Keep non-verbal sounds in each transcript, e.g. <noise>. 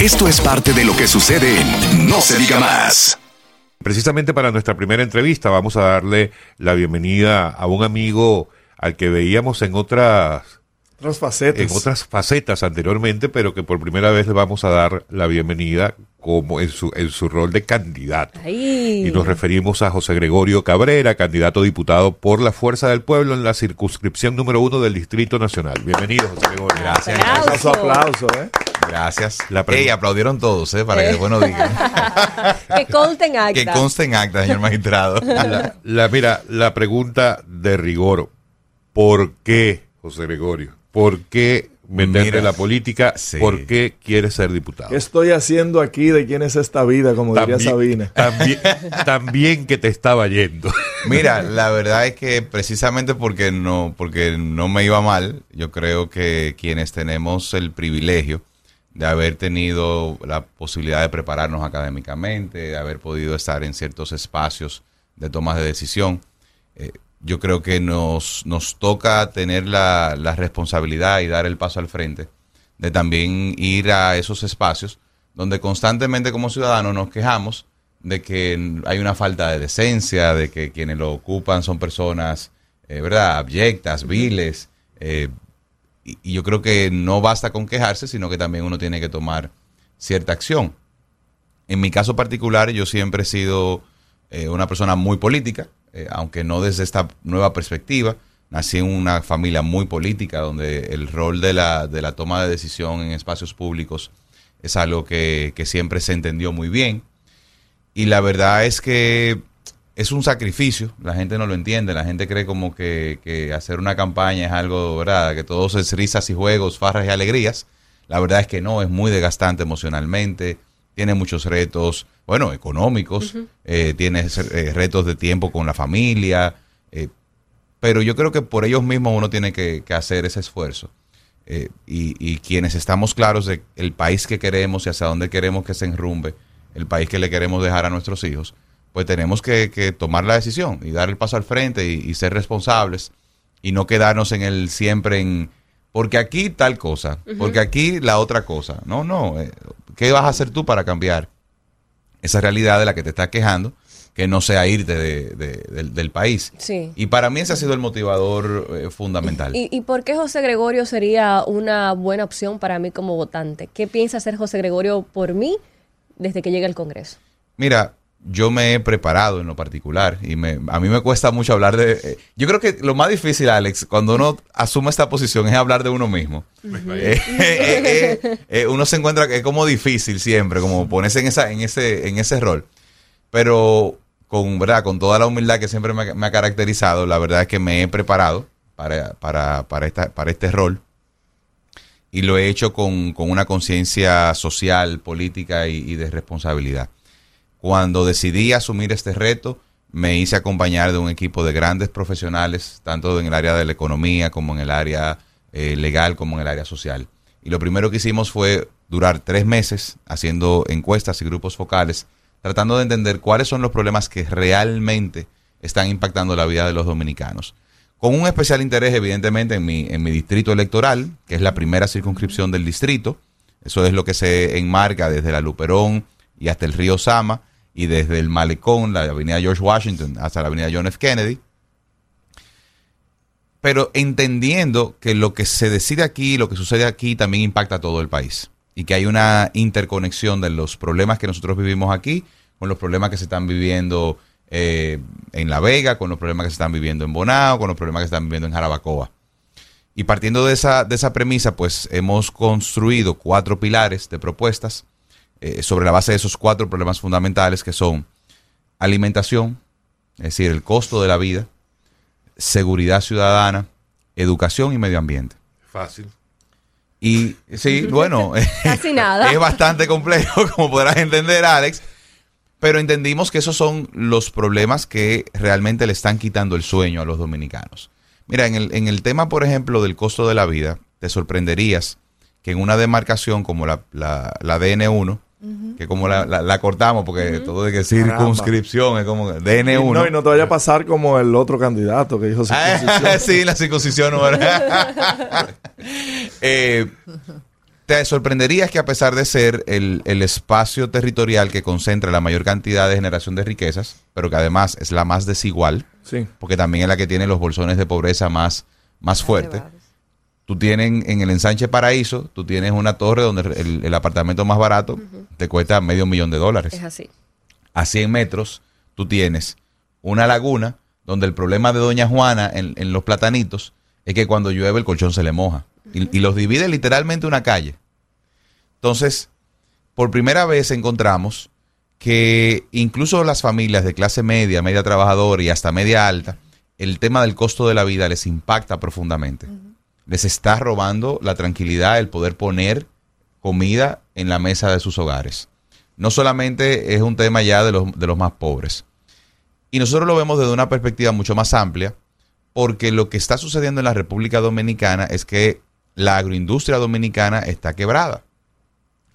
Esto es parte de lo que sucede en No se diga más. Precisamente para nuestra primera entrevista vamos a darle la bienvenida a un amigo al que veíamos en otras otras facetas. en otras facetas anteriormente, pero que por primera vez le vamos a dar la bienvenida como en su, en su rol de candidato. Ay. Y nos referimos a José Gregorio Cabrera, candidato a diputado por la Fuerza del Pueblo en la circunscripción número uno del Distrito Nacional. Bienvenido, José Gregorio. Gracias. Aplauso. Aplauso, aplauso, ¿eh? Gracias. La pregunta- Ey, aplaudieron todos, ¿eh? Para que después no digan. <laughs> que conste en acta. que conste en acta, señor magistrado. <laughs> La, la- mira, la pregunta de rigor. ¿Por qué, José Gregorio? ¿Por qué meterte en la política? sí. ¿Por qué quieres ser diputado? ¿Qué estoy haciendo aquí? ¿De quién es esta vida? Como diría Sabina. También, <laughs> también que te estaba yendo. Mira, la verdad es que precisamente porque no, porque no me iba mal, yo creo que quienes tenemos el privilegio de haber tenido la posibilidad de prepararnos académicamente, de haber podido estar en ciertos espacios de tomas de decisión, eh, yo creo que nos, nos toca tener la, la responsabilidad y dar el paso al frente de también ir a esos espacios donde constantemente como ciudadanos nos quejamos de que hay una falta de decencia, de que quienes lo ocupan son personas, eh, ¿verdad?, abyectas, viles. eh, y, yo creo que no basta con quejarse, sino que también uno tiene que tomar cierta acción. En mi caso particular, yo siempre he sido eh, una persona muy política, eh, aunque no desde esta nueva perspectiva. Nací en una familia muy política, donde el rol de la, de la toma de decisión en espacios públicos es algo que, que siempre se entendió muy bien. Y la verdad es que es un sacrificio, la gente no lo entiende, la gente cree como que, que hacer una campaña es algo, ¿verdad? Que todo es risas y juegos, farras y alegrías. La verdad es que no, es muy desgastante emocionalmente, tiene muchos retos, bueno, económicos, eh, tiene eh, retos de tiempo con la familia, eh, pero yo creo que por ellos mismos uno tiene que, que hacer ese esfuerzo. Y, y quienes estamos claros de el país que queremos y hacia dónde queremos que se enrumbe, el país que le queremos dejar a nuestros hijos, pues tenemos que, que tomar la decisión y dar el paso al frente y, y ser responsables y no quedarnos en el siempre en porque aquí tal cosa, porque aquí la otra cosa. No, no. eh, ¿Qué vas a hacer tú para cambiar esa realidad de la que te estás quejando? Que no sea irte de- de- del, del país. Sí. Y para mí ese ha sido el motivador eh, fundamental. ¿Y, ¿Y por qué José Gregorio sería una buena opción para mí como votante? ¿Qué piensa hacer José Gregorio por mí desde que llegue al Congreso? Mira, yo me he preparado en lo particular y me, a mí me cuesta mucho hablar de... eh, yo creo que lo más difícil, Alex, cuando uno asume esta posición es hablar de uno mismo. Eh, eh, eh, eh, uno se encuentra que es como difícil siempre, como ponerse en, esa, en, ese, en ese rol. Pero con, ¿verdad? con toda la humildad que siempre me, ha- me ha caracterizado, la verdad es que me he preparado para, para, para, esta, para este rol y lo he hecho con, con una conciencia social, política y, y de responsabilidad. Cuando decidí asumir este reto, me hice acompañar de un equipo de grandes profesionales, tanto en el área de la economía como en el área eh, legal como en el área social. Y lo primero que hicimos fue durar tres meses haciendo encuestas y grupos focales, tratando de entender cuáles son los problemas que realmente están impactando la vida de los dominicanos. Con un especial interés, evidentemente, en mi, en mi distrito electoral, que es la primera circunscripción del distrito. Eso es lo que se enmarca desde la Luperón y hasta el río Sama, y desde el Malecón, la avenida George Washington, hasta la avenida John F. Kennedy. Pero entendiendo que lo que se decide aquí, lo que sucede aquí, también impacta a todo el país. Y que hay una interconexión de los problemas que nosotros vivimos aquí con los problemas que se están viviendo eh, en La Vega, con los problemas que se están viviendo en Bonao, con los problemas que se están viviendo en Jarabacoa. Y partiendo de esa, de esa premisa, pues hemos construido cuatro pilares de propuestas eh, sobre la base de esos cuatro problemas fundamentales que son alimentación, es decir, el costo de la vida, seguridad ciudadana, educación y medio ambiente. Fácil. Y sí, <laughs> bueno, <laughs> Casi <laughs> nada. es bastante complejo, como podrás entender, Alex. Pero entendimos que esos son los problemas que realmente le están quitando el sueño a los dominicanos. Mira, en el, en el tema, por ejemplo, del costo de la vida, te sorprenderías que en una demarcación como la, la, la DN1, que como la, la- la cortamos, porque todo de que circunscripción es como DN1. No, y no te vaya a pasar como el otro candidato que dijo Ah, circuncisión. <laughs> sí, la circuncisión. ¿no? <laughs> <laughs> Eh, te sorprenderías que a pesar de ser el, el espacio territorial que concentra la mayor cantidad de generación de riquezas, pero que además es la más desigual, Sí. porque también es la que tiene los bolsones de pobreza más, más fuertes. Tú tienes en el ensanche Paraíso, tú tienes una torre donde el, el apartamento más barato te cuesta medio millón de dólares. Es así. A 100 metros, tú tienes una laguna donde el problema de Doña Juana en, en los platanitos es que cuando llueve el colchón se le moja. Y, y los divide literalmente una calle. Entonces, por primera vez encontramos que incluso las familias de clase media, media trabajadora y hasta media alta, el tema del costo de la vida les impacta profundamente. Les está robando la tranquilidad, el poder poner comida en la mesa de sus hogares. No solamente es un tema ya de los, de los más pobres. Y nosotros lo vemos desde una perspectiva mucho más amplia, porque lo que está sucediendo en la República Dominicana es que la agroindustria dominicana está quebrada.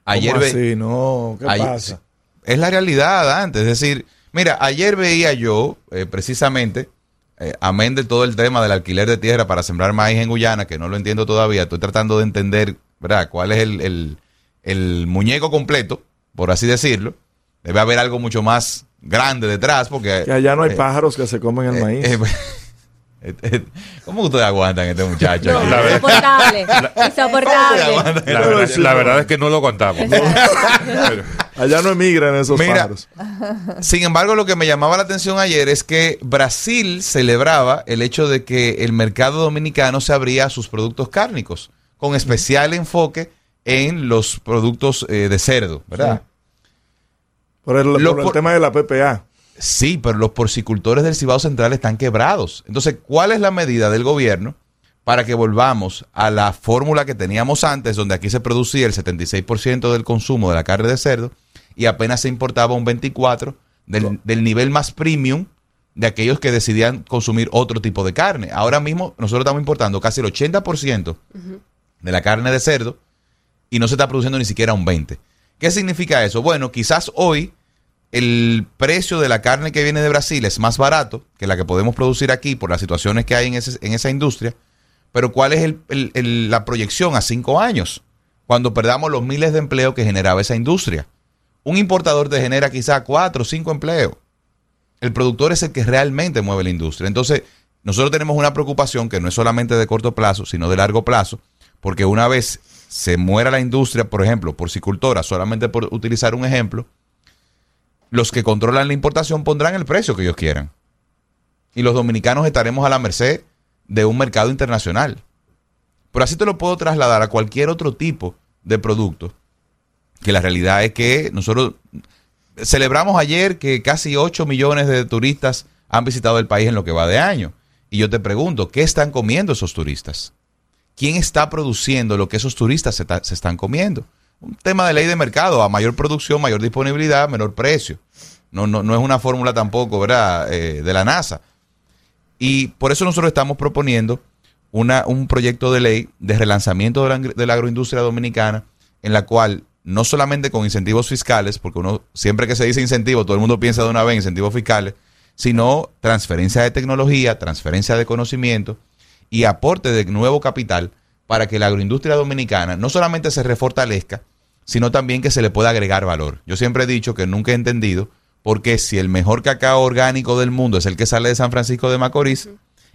Ayer ¿Cómo así? No, ¿qué Ayer- pasa? es la realidad antes. Es decir, mira, ayer veía yo eh, precisamente, eh, amén de todo el tema del alquiler de tierra para sembrar maíz en Guyana, que no lo entiendo todavía, estoy tratando de entender, ¿verdad?, cuál es el, el- el muñeco completo, por así decirlo. Debe haber algo mucho más grande detrás, porque... Que allá no hay eh, pájaros que se comen el eh, maíz. eh, <laughs> ¿Cómo ustedes aguantan a este muchacho? No, aquí? La verdad- insoportable. <laughs> Insoportable. aguantan? La, verdad, la verdad es que no lo contamos. Pero- <laughs> allá no emigran esos Mira, pájaros. <laughs> Sin embargo, lo que me llamaba la atención ayer es que Brasil celebraba el hecho de que el mercado dominicano se abría a sus productos cárnicos, con especial enfoque en los productos eh, de cerdo, ¿verdad? Por el, por el tema de la PPA. Sí, pero los porcicultores del Cibao Central están quebrados. Entonces, ¿cuál es la medida del gobierno para que volvamos a la fórmula que teníamos antes, donde aquí se producía el 76% del consumo de la carne de cerdo y apenas se importaba un 24% del, del nivel más premium de aquellos que decidían consumir otro tipo de carne? Ahora mismo nosotros estamos importando casi el 80% de la carne de cerdo y no se está produciendo ni siquiera un 20%. ¿Qué significa eso? Bueno, quizás hoy el precio de la carne que viene de Brasil es más barato que la que podemos producir aquí por las situaciones que hay en, ese- en esa industria, pero ¿cuál es el- el- el- la proyección a cinco años? Cuando perdamos los miles de empleos que generaba esa industria. Un importador te genera quizás cuatro o cinco empleos. El productor es el que realmente mueve la industria. Entonces, nosotros tenemos una preocupación que no es solamente de corto plazo, sino de largo plazo, porque una vez se muera la industria, por ejemplo, porcicultora, solamente por utilizar un ejemplo, los que controlan la importación pondrán el precio que ellos quieran. Y los dominicanos estaremos a la merced de un mercado internacional. Pero así te lo puedo trasladar a cualquier otro tipo de producto. Que la realidad es que nosotros celebramos ayer que casi 8 millones de turistas han visitado el país en lo que va de año. Y yo te pregunto, ¿qué están comiendo esos turistas? ¿Quién está produciendo lo que esos turistas se, están comiendo? Un tema de ley de mercado, a mayor producción, mayor disponibilidad, menor precio. No, no, no es una fórmula tampoco, ¿verdad?, Eh, de la NASA. Y por eso nosotros estamos proponiendo una, un proyecto de ley de relanzamiento de la, de la agroindustria dominicana, en la cual no solamente con incentivos fiscales, porque uno siempre que se dice incentivo, todo el mundo piensa de una vez en incentivos fiscales, sino transferencia de tecnología, transferencia de conocimiento y aporte de nuevo capital para que la agroindustria dominicana no solamente se refortalezca, sino también que se le pueda agregar valor. Yo siempre he dicho que nunca he entendido por qué si el mejor cacao orgánico del mundo es el que sale de San Francisco de Macorís,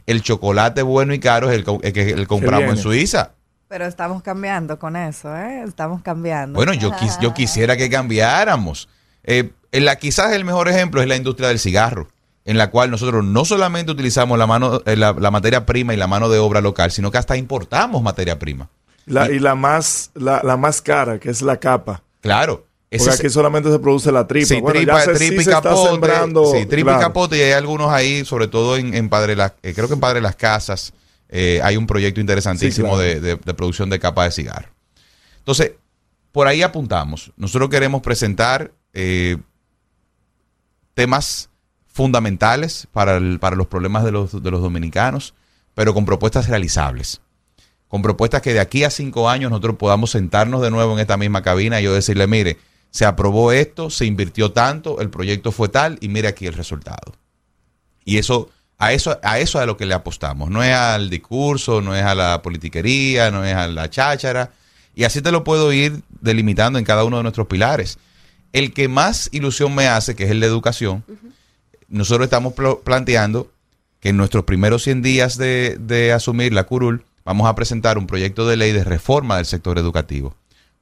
el chocolate bueno y caro es el, co- el que el compramos en. Suiza. Pero estamos cambiando con eso, ¿eh? Estamos cambiando. Bueno, yo, quis- yo quisiera que cambiáramos. Eh, en la, quizás el mejor ejemplo es la industria del cigarro, en la cual nosotros no solamente utilizamos la, mano, eh, la, la materia prima y la mano de obra local, sino que hasta importamos materia prima. La- y la más, la, la más cara, que es la capa. Claro. Porque es- aquí solamente se produce la tripa. Sí, Bueno, tripa, ya se, tripa sí y se está capote. sembrando. sí, tripa y claro. capote. Y hay algunos ahí, sobre todo en, en Padre Las, eh, creo que en Padre Las Casas, eh, hay un proyecto interesantísimo Sí, claro. de, de- de producción de capa de cigarro. Entonces, por ahí apuntamos. Nosotros queremos presentar eh, temas fundamentales para, el- para los problemas de los, de los dominicanos, pero con propuestas realizables. Con propuestas que de aquí a cinco años nosotros podamos sentarnos de nuevo en esta misma cabina y yo decirle, mire, se aprobó esto, se invirtió tanto, el proyecto fue tal y mire aquí el resultado. Y eso, a eso, a eso es a lo que le apostamos. No es al discurso, no es a la politiquería, no es a la cháchara, Y así te lo puedo ir delimitando en cada uno de nuestros pilares. El que más ilusión me hace, que es el de educación, nosotros estamos pl- planteando que en nuestros primeros 100 días de, de asumir la curul, vamos a presentar un proyecto de ley de reforma del sector educativo.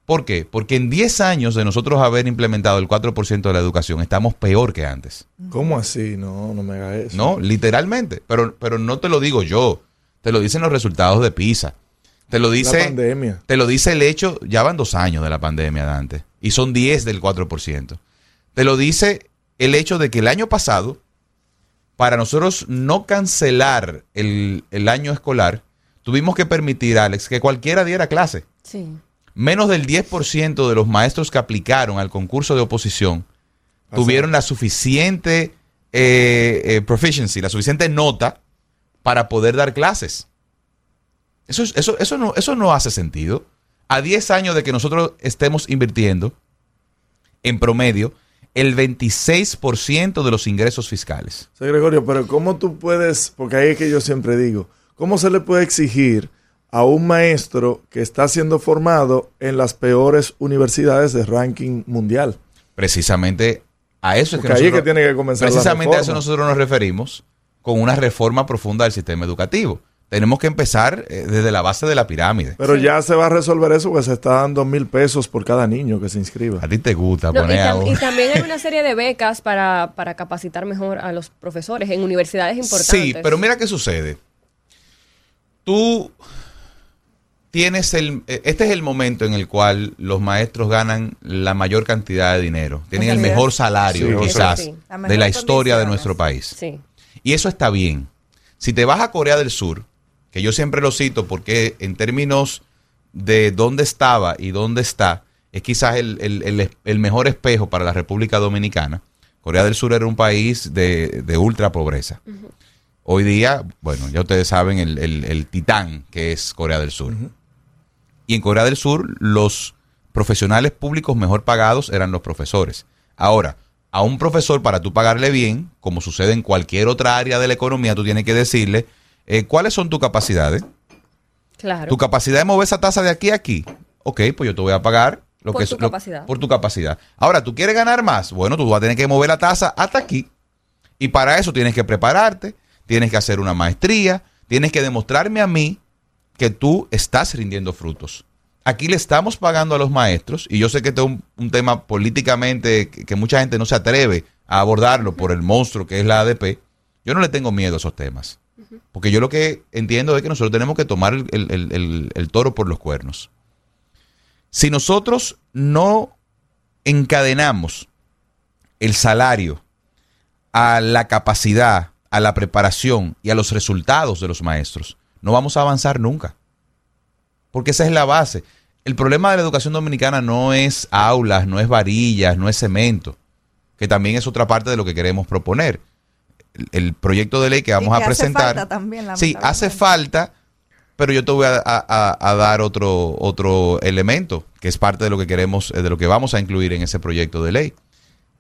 ¿Por qué? Porque en 10 años de nosotros haber implementado el 4% de la educación, estamos peor que antes. ¿Cómo así? No, no me haga eso. No, literalmente. Pero, pero no te lo digo yo. Te lo dicen los resultados de PISA. Te lo La dice, pandemia. te lo dice el hecho, ya van dos años de la pandemia, Dante, y son 10 del 4%. Te lo dice el hecho de que el año pasado, para nosotros no cancelar el, el año escolar, tuvimos que permitir, Alex, que cualquiera diera clase. Sí. Menos del 10% de los maestros que aplicaron al concurso de oposición tuvieron la suficiente eh, eh, proficiency, la suficiente nota para poder dar clases. Eso, es- eso, eso, no, eso no hace sentido. A 10 años de que nosotros estemos invirtiendo, en promedio, el 26% de los ingresos fiscales. Sí, Gregorio, pero ¿cómo tú puedes, porque ahí es que yo siempre digo, ¿cómo se le puede exigir a un maestro que está siendo formado en las peores universidades de ranking mundial? Precisamente a eso es que Porque ahí es nosotros, que tiene que comenzar la precisamente a eso nosotros nos referimos con una reforma profunda del sistema educativo. Tenemos que empezar eh, desde la base de la pirámide. Pero Sí. ya se va a resolver eso porque se está dando mil pesos por cada niño que se inscriba. A ti te gusta No, y, poner tam- un- y también hay una serie de becas para, para capacitar mejor a los profesores en universidades importantes. Sí, pero mira qué sucede. Tú tienes el... eh, Este es el momento en el cual los maestros ganan la mayor cantidad de dinero. Tienen el mejor salario, Sí, quizás, sí. La de la historia de nuestro país. Sí. Y eso está bien. Si te vas a Corea del Sur, que yo siempre lo cito porque en términos de dónde estaba y dónde está, es quizás el, el- el- el mejor espejo para la República Dominicana. Corea del Sur era un país de, de ultra pobreza. Hoy día, bueno, ya ustedes saben el, el- el titán que es Corea del Sur. Y en Corea del Sur, los profesionales públicos mejor pagados eran los profesores. Ahora, a un profesor, para tú pagarle bien, como sucede en cualquier otra área de la economía, tú tienes que decirle eh, cuáles son tus capacidades. Claro. Tu capacidad de mover esa tasa de aquí a aquí. Ok, pues yo te voy a pagar lo Por que tu es- lo- capacidad. por tu capacidad. Ahora, ¿tú quieres ganar más? Bueno, tú vas a tener que mover la tasa hasta aquí. Y para eso tienes que prepararte, tienes que hacer una maestría, tienes que demostrarme a mí que tú estás rindiendo frutos. Aquí le estamos pagando a los maestros, y yo sé que este es un, tema políticamente que, mucha gente no se atreve a abordarlo por el monstruo que es la ADP. Yo no le tengo miedo a esos temas. Porque yo lo que entiendo es que nosotros tenemos que tomar el toro por los cuernos. Si nosotros no encadenamos el salario a la capacidad, a la preparación y a los resultados de los maestros, no vamos a avanzar nunca. Porque esa es la base. El problema de la educación dominicana no es aulas, no es varillas, no es cemento, que también es otra parte de lo que queremos proponer. El, el proyecto de ley que vamos Y a que hace presentar. falta también, sí, hace falta, pero yo te voy a, a- a- a dar otro, otro elemento, que es parte de lo que queremos, eh, de lo que vamos a incluir en ese proyecto de ley.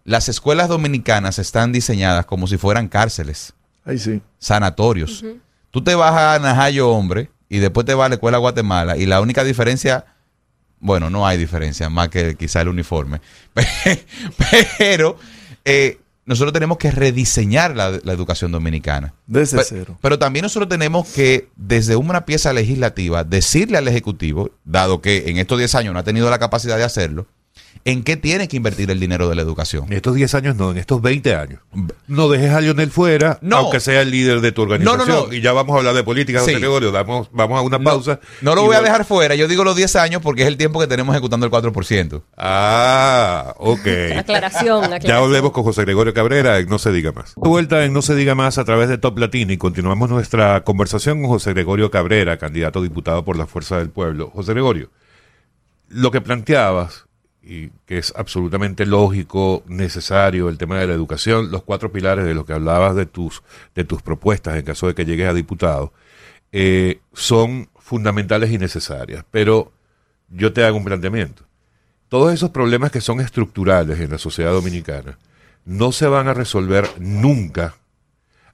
Las escuelas dominicanas están diseñadas como si fueran cárceles Ahí sí. sanatorios. Tú te vas a Najayo, hombre, y después te vas a la escuela Guatemala, y la única diferencia, bueno, no hay diferencia, más que quizá el uniforme, <laughs> pero eh, nosotros tenemos que rediseñar la, la educación dominicana. Desde cero. Pero también nosotros tenemos que, desde una pieza legislativa, decirle al Ejecutivo, dado que en estos 10 años no ha tenido la capacidad de hacerlo, en qué tiene que invertir el dinero de la educación. En estos 10 años no, en estos 20 años. No dejes a Lionel fuera, No. aunque sea el líder de tu organización. No, no, no. Y ya vamos a hablar de política, José Sí. Gregorio. Damos, vamos a una pausa. No lo Y voy a dejar fuera, yo digo los 10 años porque es el tiempo que tenemos ejecutando el 4%. Ah, ok. Aclaración, aclaración. Ya volvemos con José Gregorio Cabrera en No se diga más. De vuelta en No se diga más a través de Top Latino y continuamos nuestra conversación con José Gregorio Cabrera, candidato a diputado por la Fuerza del Pueblo. José Gregorio, lo que planteabas, y que es absolutamente lógico, necesario, el tema de la educación, los cuatro pilares de lo que hablabas de tus, de tus propuestas en caso de que llegues a diputado, eh, son fundamentales y necesarias. Pero yo te hago un planteamiento todos esos problemas que son estructurales en la sociedad dominicana no se van a resolver nunca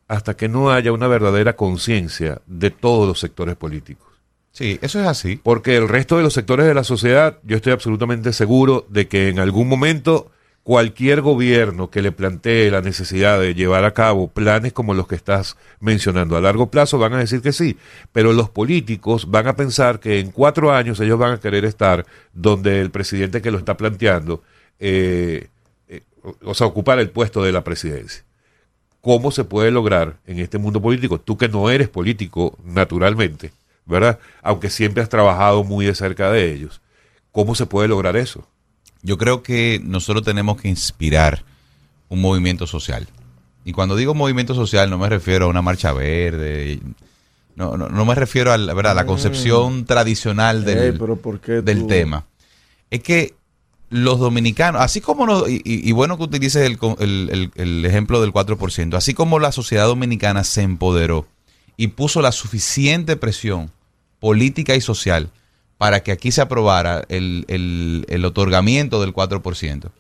hasta que no haya una verdadera conciencia de todos los sectores políticos. Sí, eso es así. Porque el resto de los sectores de la sociedad, yo estoy absolutamente seguro de que en algún momento cualquier gobierno que le plantee la necesidad de llevar a cabo planes como los que estás mencionando a largo plazo van a decir que sí, pero los políticos van a pensar que en cuatro años ellos van a querer estar donde el presidente que lo está planteando, eh, eh, o- sea, ocupar el puesto de la presidencia. ¿Cómo se puede lograr en este mundo político? Tú que no eres político naturalmente, ¿verdad? Aunque siempre has trabajado muy de cerca de ellos. ¿Cómo se puede lograr eso? Yo creo que nosotros tenemos que inspirar un movimiento social. Y cuando digo movimiento social no me refiero a una marcha verde, no, no, no me refiero a la, ¿verdad? a la concepción tradicional del, Ey, pero ¿por qué del tema. Es que los dominicanos, así como, nos- y, y- y bueno que utilices el, el- el- el ejemplo del 4%, así como la sociedad dominicana se empoderó y puso la suficiente presión política y social para que aquí se aprobara el, el- el otorgamiento del 4%,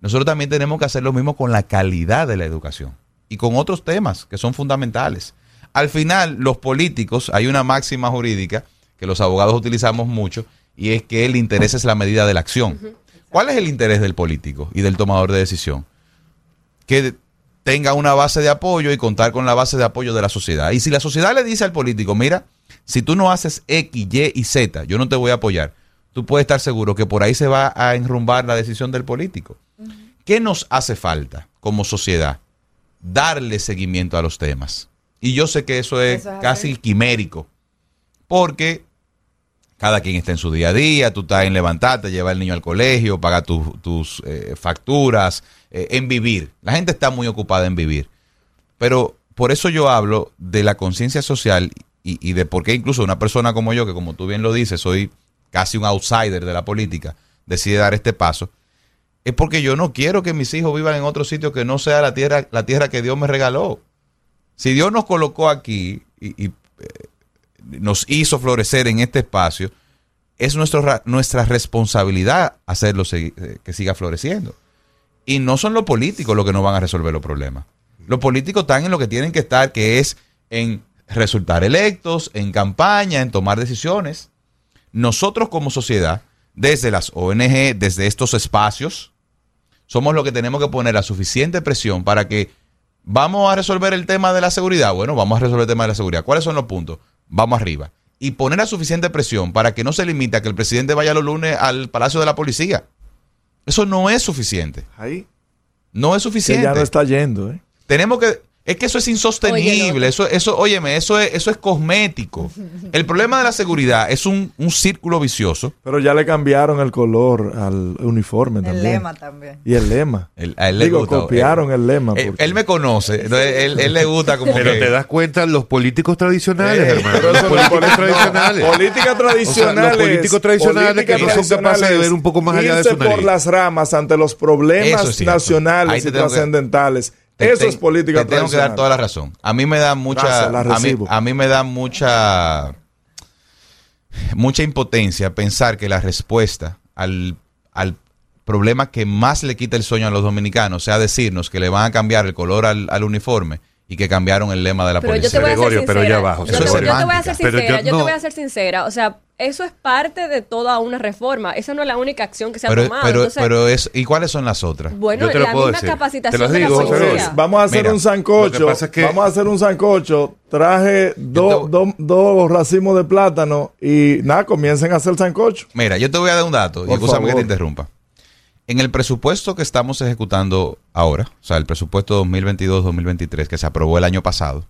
nosotros también tenemos que hacer lo mismo con la calidad de la educación y con otros temas que son fundamentales. Al final, los políticos, hay una máxima jurídica que los abogados utilizamos mucho y es que el interés es la medida de la acción. ¿Cuál es el interés del político y del tomador de decisión? Que tenga una base de apoyo y contar con la base de apoyo de la sociedad. Y si la sociedad le dice al político, mira, si tú no haces X, Y y Z, yo no te voy a apoyar, tú puedes estar seguro que por ahí se va a enrumbar la decisión del político. ¿Qué nos hace falta como sociedad? Darle seguimiento a los temas. Y yo sé que eso es Eso es casi así. quimérico, porque cada quien está en su día a día, tú estás en levantarte, llevar al niño al colegio, pagar tus- tus eh, facturas, eh, en vivir. La gente está muy ocupada en vivir. Pero por eso yo hablo de la conciencia social y, de por qué incluso una persona como yo, que como tú bien lo dices, soy casi un outsider de la política, decide dar este paso, es porque yo no quiero que mis hijos vivan en otro sitio que no sea la tierra, la tierra que Dios me regaló. Si Dios nos colocó aquí y, eh, nos hizo florecer en este espacio, es nuestro, ra- nuestra responsabilidad hacerlo eh, que siga floreciendo. Y no son los políticos los que nos van a resolver los problemas. Los políticos están en lo que tienen que estar, que es en resultar electos, en campaña, en tomar decisiones. Nosotros como sociedad, desde las ONG, desde estos espacios, somos los que tenemos que poner la suficiente presión para que vamos a resolver el tema de la seguridad. Bueno, vamos a resolver el tema de la seguridad. ¿Cuáles son los puntos? Vamos arriba. Y poner la suficiente presión para que no se limite a que el presidente vaya los lunes al Palacio de la Policía. Eso no es suficiente. Ahí. No es Que suficiente. ya no está yendo, ¿eh? Tenemos que. Es que eso es insostenible. Eso, eso, óyeme, eso es, eso es cosmético. El problema de la seguridad es un, un círculo vicioso. Pero ya le cambiaron el color al uniforme El también. lema también. Y el lema. Él- a él le Digo, gusta, copiaron eh, el lema. Él, porque- él me conoce. entonces, él, él le gusta como Pero que- te das cuenta, los políticos tradicionales, Eh, hermano. Pero Los políticos es política- tradicionales. tradicionales. los políticos tradicionales que no son capaces de ver un poco más allá de su nariz. por las ramas ante los Eso problemas nacionales y trascendentales. Te Eso ten- es política Te tengo que dar toda la razón. A mí me da mucha. Gracias, la a, mí, recibo. a mí me da mucha. Mucha impotencia pensar que la respuesta al, al problema que más le quita el sueño a los dominicanos sea decirnos que le van a cambiar el color al, al uniforme y que cambiaron el lema de la Pero yo policía. te voy a ser Gregorio, sincera. pero ya bajo, Yo, eso te, es yo te voy a ser Pero sincera. yo Yo, no- te voy a ser sincera. O sea, eso es parte de toda una reforma. Esa no es la única acción que se ha Pero, tomado. pero, Entonces, pero es. ¿Y cuáles son las otras? bueno, yo te lo la puedo misma decir. capacitación Te las de la digo, policía. Vamos a hacer Mira, un sancocho. lo que es que- Vamos a hacer un sancocho. Traje dos dos- dos racimos de plátano y nada, comiencen a hacer sancocho. Mira, yo te voy a dar un dato, y Por escúchame que favor. te interrumpa. En el presupuesto que estamos ejecutando ahora, o sea, el presupuesto 2022-2023 que se aprobó el año pasado,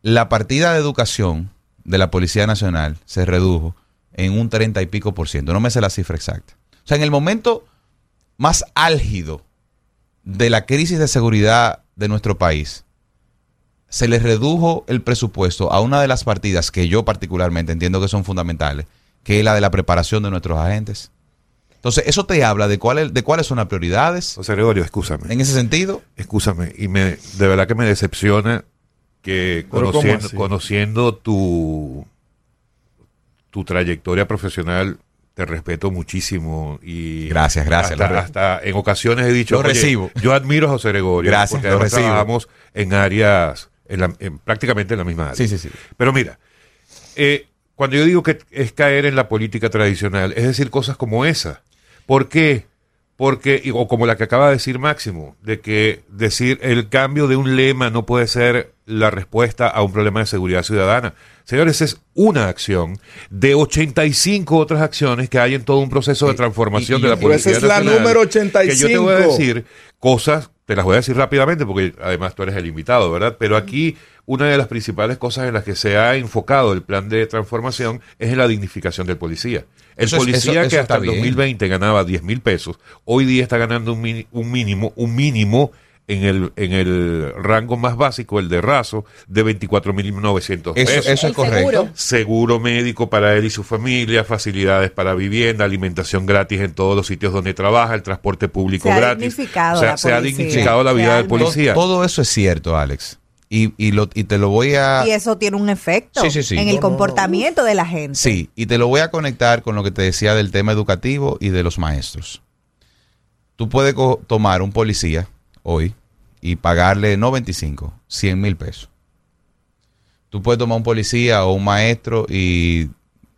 la partida de educación de la Policía Nacional se redujo en un 30 y pico por ciento. No me sé la cifra exacta. O sea, en el momento más álgido de la crisis de seguridad de nuestro país, se le redujo el presupuesto a una de las partidas que yo particularmente entiendo que son fundamentales, que es la de la preparación de nuestros agentes. Entonces, eso te habla de, cuáles de cuáles son las prioridades José Gregorio, escúchame. en ese sentido. Escúchame. Y me, de verdad que me decepciona que ¿Pero cómo conociendo, tu, tu trayectoria profesional, te respeto muchísimo. y Gracias, gracias, Hasta, en ocasiones he dicho, Lo "Oye, recibo". yo admiro a José Gregorio. Gracias, porque lo recibo. trabajamos en áreas, en la- en- prácticamente en la misma área. Sí, sí, sí. Pero mira, eh, Cuando yo digo que es caer en la política tradicional, es decir cosas como esa. ¿Por qué? Porque, y- o como la que acaba de decir Máximo, de que decir el cambio de un lema no puede ser la respuesta a un problema de seguridad ciudadana. Señores, es una acción de 85 otras acciones que hay en todo un proceso de Y- transformación y- de la y- Pero esa Policía es la número Que yo te voy a 85. decir cosas, te las voy a decir rápidamente porque además tú eres el invitado, ¿verdad? Pero aquí una de las principales cosas en las que se ha enfocado el plan de transformación es en la dignificación del policía. El Eso es- policía eso- que eso hasta el bien. 2020 ganaba 10 mil pesos, hoy día está ganando un, mini- un mínimo, un mínimo en el, en el rango más básico, el de raso, de 24.900 Eso, pesos. eso es correcto. seguro. Seguro médico para él y su familia, facilidades para vivienda, alimentación gratis en todos los sitios donde trabaja, el transporte público Se ha gratis. dignificado o sea, la se ha dignificado la vida del policía. To- Todo eso es cierto, Alex. Y, y, lo, y te lo voy a... Y eso tiene un efecto Sí, sí, sí. en No, el no, no. comportamiento de la gente. Sí, y te lo voy a conectar con lo que te decía del tema educativo y de los maestros. Tú puedes tomar un policía hoy y pagarle no 25, 100 mil pesos. Tú puedes tomar un policía o un maestro y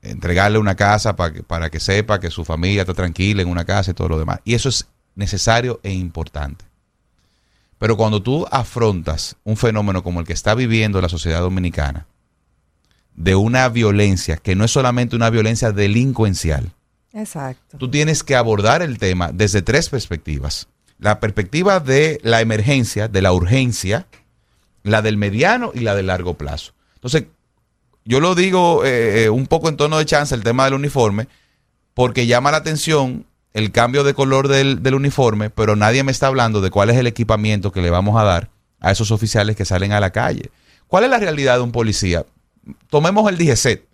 entregarle una casa para que, para que sepa que su familia está tranquila en una casa y todo lo demás. Y eso es necesario e importante. Pero cuando tú afrontas un fenómeno como el que está viviendo la sociedad dominicana, de una violencia que no es solamente una violencia delincuencial, Exacto. tú tienes que abordar el tema desde tres perspectivas. La perspectiva de la emergencia, de la urgencia, la del mediano y la del largo plazo. Entonces, yo lo digo eh, eh, un poco en tono de chance el tema del uniforme, porque llama la atención el cambio de color del, del uniforme, pero nadie me está hablando de cuál es el equipamiento que le vamos a dar a esos oficiales que salen a la calle. ¿Cuál es la realidad de un policía? Tomemos el DGCET,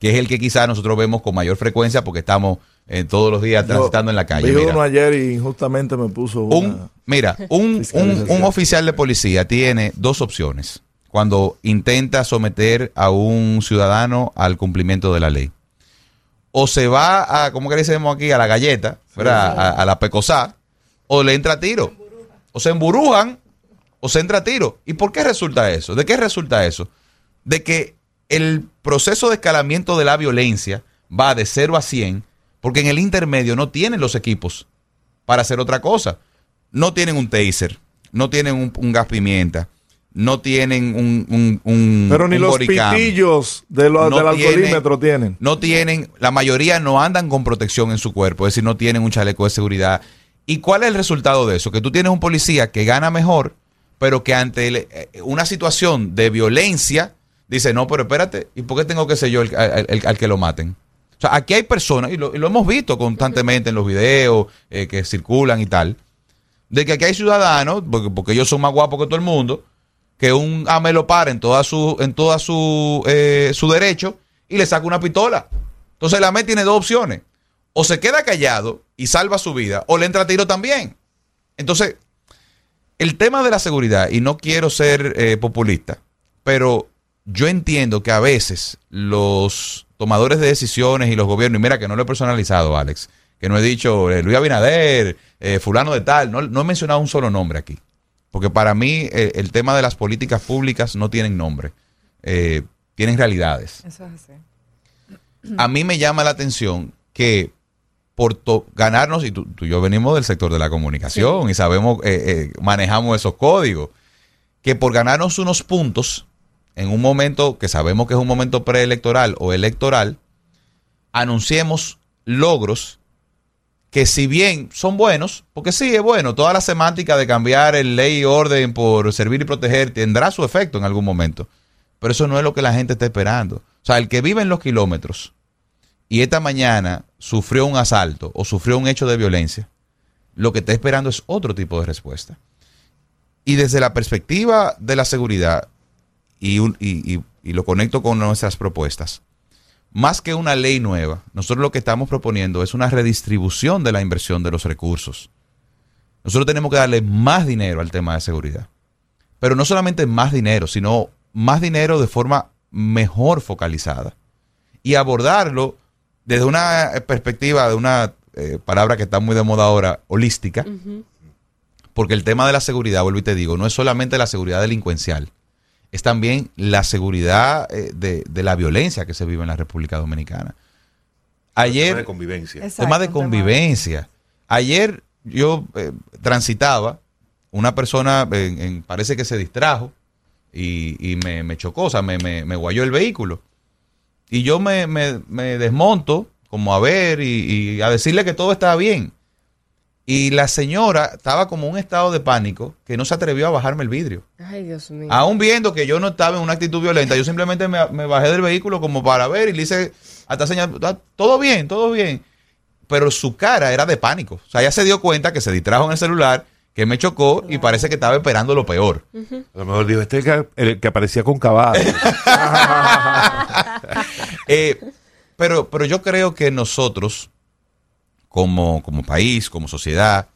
que es el que quizás nosotros vemos con mayor frecuencia porque estamos eh, todos los días Yo transitando en la calle. Vi Mira. uno ayer y injustamente me puso una... Un, mira, un, un, un oficial de policía tiene dos opciones cuando intenta someter a un ciudadano al cumplimiento de la ley. O se va a, como que le decimos aquí, a la galleta, ¿verdad? A, a la pecosá, o le entra a tiro. O se emburujan, o se entra a tiro. ¿Y por qué resulta eso? ¿De qué resulta eso? De que el proceso de escalamiento de la violencia va de 0 a 100, porque en el intermedio no tienen los equipos para hacer otra cosa. No tienen un taser, no tienen un, un gas pimienta, no tienen un, un, un- Pero ni un los body cam. pitillos de lo- No del alcoholímetro tienen. No tienen, la mayoría no andan con protección en su cuerpo, es decir, no tienen un chaleco de seguridad. ¿Y cuál es el resultado de eso? Que tú tienes un policía que gana mejor, pero que ante el- eh, una situación de violencia dice, no, pero espérate, ¿y por qué tengo que ser yo el, el- el- al que lo maten? O sea, aquí hay personas, y lo, y lo hemos visto constantemente en los videos eh, que circulan y tal, de que aquí hay ciudadanos, porque, porque ellos son más guapos que todo el mundo, que un AME lo para en toda su, en toda su, eh, su derecho y le saca una pistola. Entonces el AME tiene dos opciones. O se queda callado y salva su vida, o le entra a tiro también. Entonces, el tema de la seguridad, y no quiero ser eh, populista, pero yo entiendo que a veces los tomadores de decisiones y los gobiernos, y mira que no lo he personalizado, Alex, que no he dicho eh, Luis Abinader, eh, fulano de tal, no, no he mencionado un solo nombre aquí. Porque para mí eh, el tema de las políticas públicas no tienen nombre, eh, tienen realidades. Eso es así. A mí me llama la atención que por to- ganarnos, y tú, tú y yo venimos del sector de la comunicación y sabemos, eh, eh, manejamos esos códigos, que por ganarnos unos puntos en un momento que sabemos que es un momento preelectoral o electoral, anunciemos logros que si bien son buenos, porque sí es bueno, toda la semántica de cambiar el ley y orden por servir y proteger tendrá su efecto en algún momento, pero eso no es lo que la gente está esperando. O sea, el que vive en los kilómetros y esta mañana sufrió un asalto o sufrió un hecho de violencia, lo que está esperando es otro tipo de respuesta. Y desde la perspectiva de la seguridad, y, y lo conecto con nuestras propuestas, más que una ley nueva, nosotros lo que estamos proponiendo es una redistribución de la inversión de los recursos. Nosotros tenemos que darle más dinero al tema de seguridad. Pero no solamente más dinero, sino más dinero de forma mejor focalizada. Y abordarlo desde una perspectiva, de una eh, palabra que está muy de moda ahora, holística. Porque el tema de la seguridad, vuelvo y te digo, no es solamente la seguridad delincuencial. Es también la seguridad eh, de, de la violencia que se vive en la República Dominicana. Tema Ayer, de convivencia. Exacto, tema de tema- convivencia. Ayer yo eh, transitaba, una persona en- en- parece que se distrajo y, y me, me chocó, o sea, me, me, me guayó el vehículo. Y yo me, me- me desmonto como a ver y, y a decirle que todo estaba bien. Y la señora estaba como en un estado de pánico que no se atrevió a bajarme el vidrio. Ay, Dios mío. Aún viendo que yo no estaba en una actitud violenta, yo simplemente me, me bajé del vehículo como para ver y le hice hasta señal, "Ah, todo bien, todo bien. Pero su cara era de pánico. O sea, ella se dio cuenta que se distrajo en el celular, que me chocó y parece que estaba esperando lo peor. A lo mejor dijo, este es el que, el que aparecía con caballo. <laughs> Eh, pero, pero yo creo que nosotros, como, como país, como sociedad,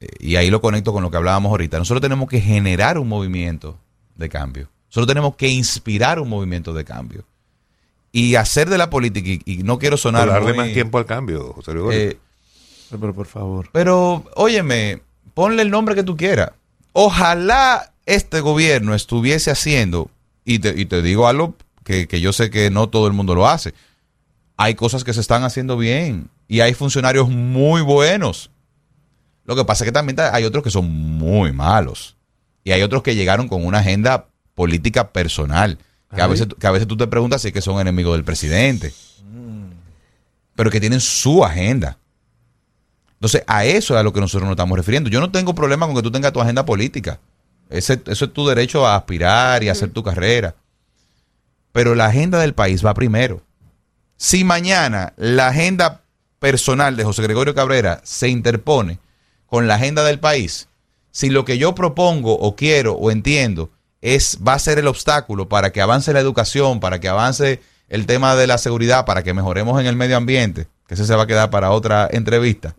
eh, y ahí lo conecto con lo que hablábamos ahorita, nosotros tenemos que generar un movimiento de cambio. Nosotros tenemos que inspirar un movimiento de cambio. Y hacer de la política, y, y no quiero sonar... Darle más tiempo al cambio, José Gregorio. eh, Pero por favor. pero, óyeme, ponle el nombre que tú quieras. Ojalá este gobierno estuviese haciendo, y te, y te digo algo que, que yo sé que no todo el mundo lo hace. Hay cosas que se están haciendo bien y hay funcionarios muy buenos. Lo que pasa es que también hay otros que son muy malos. Y hay otros que llegaron con una agenda política personal. Que a, veces, que a veces tú te preguntas si es que son enemigos del presidente. Pero que tienen su agenda. Entonces, a eso es a lo que nosotros nos estamos refiriendo. Yo no tengo problema con que tú tengas tu agenda política. Ese, eso es tu derecho a aspirar y a hacer tu carrera. Pero la agenda del país va primero. Si mañana la agenda personal de José Gregorio Cabrera se interpone con la agenda del país, si lo que yo propongo o quiero o entiendo es va a ser el obstáculo para que avance la educación, para que avance el tema de la seguridad, para que mejoremos en el medio ambiente, que ese se va a quedar para otra entrevista.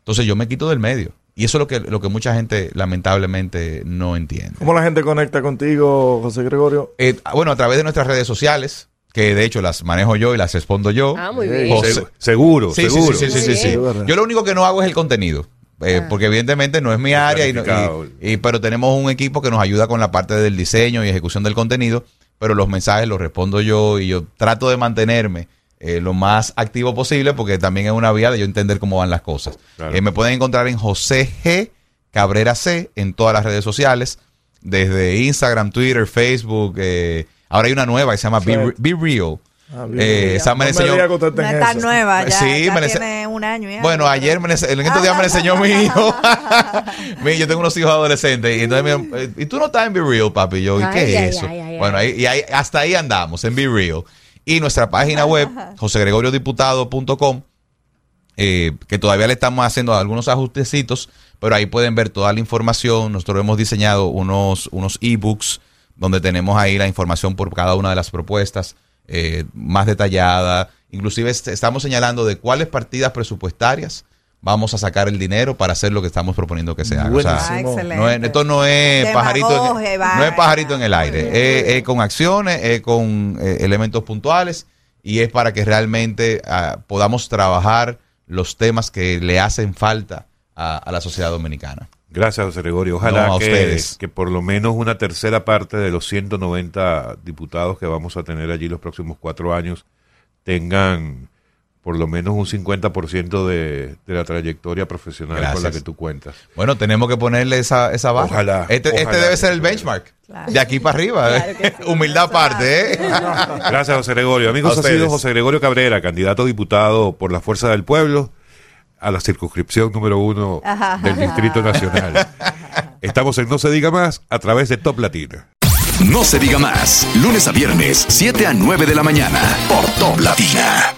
Entonces yo me quito del medio. Y eso es lo que, lo que mucha gente lamentablemente no entiende. ¿Cómo la gente conecta contigo, José Gregorio? Eh, bueno, a través de nuestras redes sociales, que de hecho las manejo yo y las respondo yo. Ah, muy bien. José- Segu- seguro, Sí, seguro. sí, sí, sí, Muy sí, bien. sí. Yo lo único que no hago es el contenido. eh, Porque evidentemente no es mi área, y y- y- pero tenemos un equipo que nos ayuda con la parte del diseño y ejecución del contenido, pero los mensajes los respondo yo y yo trato de mantenerme eh, lo más activo posible porque también es una vía de yo entender cómo van las cosas. Claro. Eh, me pueden encontrar en José G. Cabrera C en todas las redes sociales, desde Instagram, Twitter, Facebook. eh, ahora hay una nueva que se llama Be. Be Real. Ah. Eh, esa me No la enseñó- No está nueva, ya, Sí, ya me tiene un año ya. Bueno, ayer, me, en estos días me enseñó <laughs> mi hijo. Yo tengo unos hijos adolescentes. Y entonces me eh, y tú no estás en Be Real, papi. Yo, ¿y qué Ay, ay, es eso? ay, ay, bueno, ahí- y ahí- hasta ahí andamos, en Be Real. Y nuestra página web, josegregoriodiputado.com, eh, que todavía le estamos haciendo algunos ajustecitos, pero ahí pueden ver toda la información. Nosotros hemos diseñado unos, unos ebooks donde tenemos ahí la información por cada una de las propuestas eh, más detallada. Inclusive est- estamos señalando de cuáles partidas presupuestarias vamos a sacar el dinero para hacer lo que estamos proponiendo que se haga. O sea. Ah, excelente. no es- esto no es pajarito en, no es pajarito en el aire, es, con acciones, es con eh, elementos puntuales y es para que realmente ah, podamos trabajar los temas que le hacen falta a, a la sociedad dominicana. Gracias, José Gregorio. Ojalá No, a que, ustedes. que por lo menos una tercera parte de los 190 diputados que vamos a tener allí los próximos cuatro años tengan por lo menos un 50% de, de la trayectoria profesional con la que tú cuentas. Bueno, tenemos que ponerle esa, esa barra. Ojalá, Este, este debe ser el benchmark. Claro. De aquí para arriba. ¿eh? Claro que sí. Humildad aparte. ¿eh? Gracias, José Gregorio. Amigos, ha sido. José Gregorio Cabrera, candidato a diputado por la Fuerza del Pueblo a la circunscripción número uno del Distrito Nacional. Estamos en No Se Diga Más a través de Top Latina. No se diga más. Lunes a viernes, 7 a 9 de la mañana. Por Top Latina.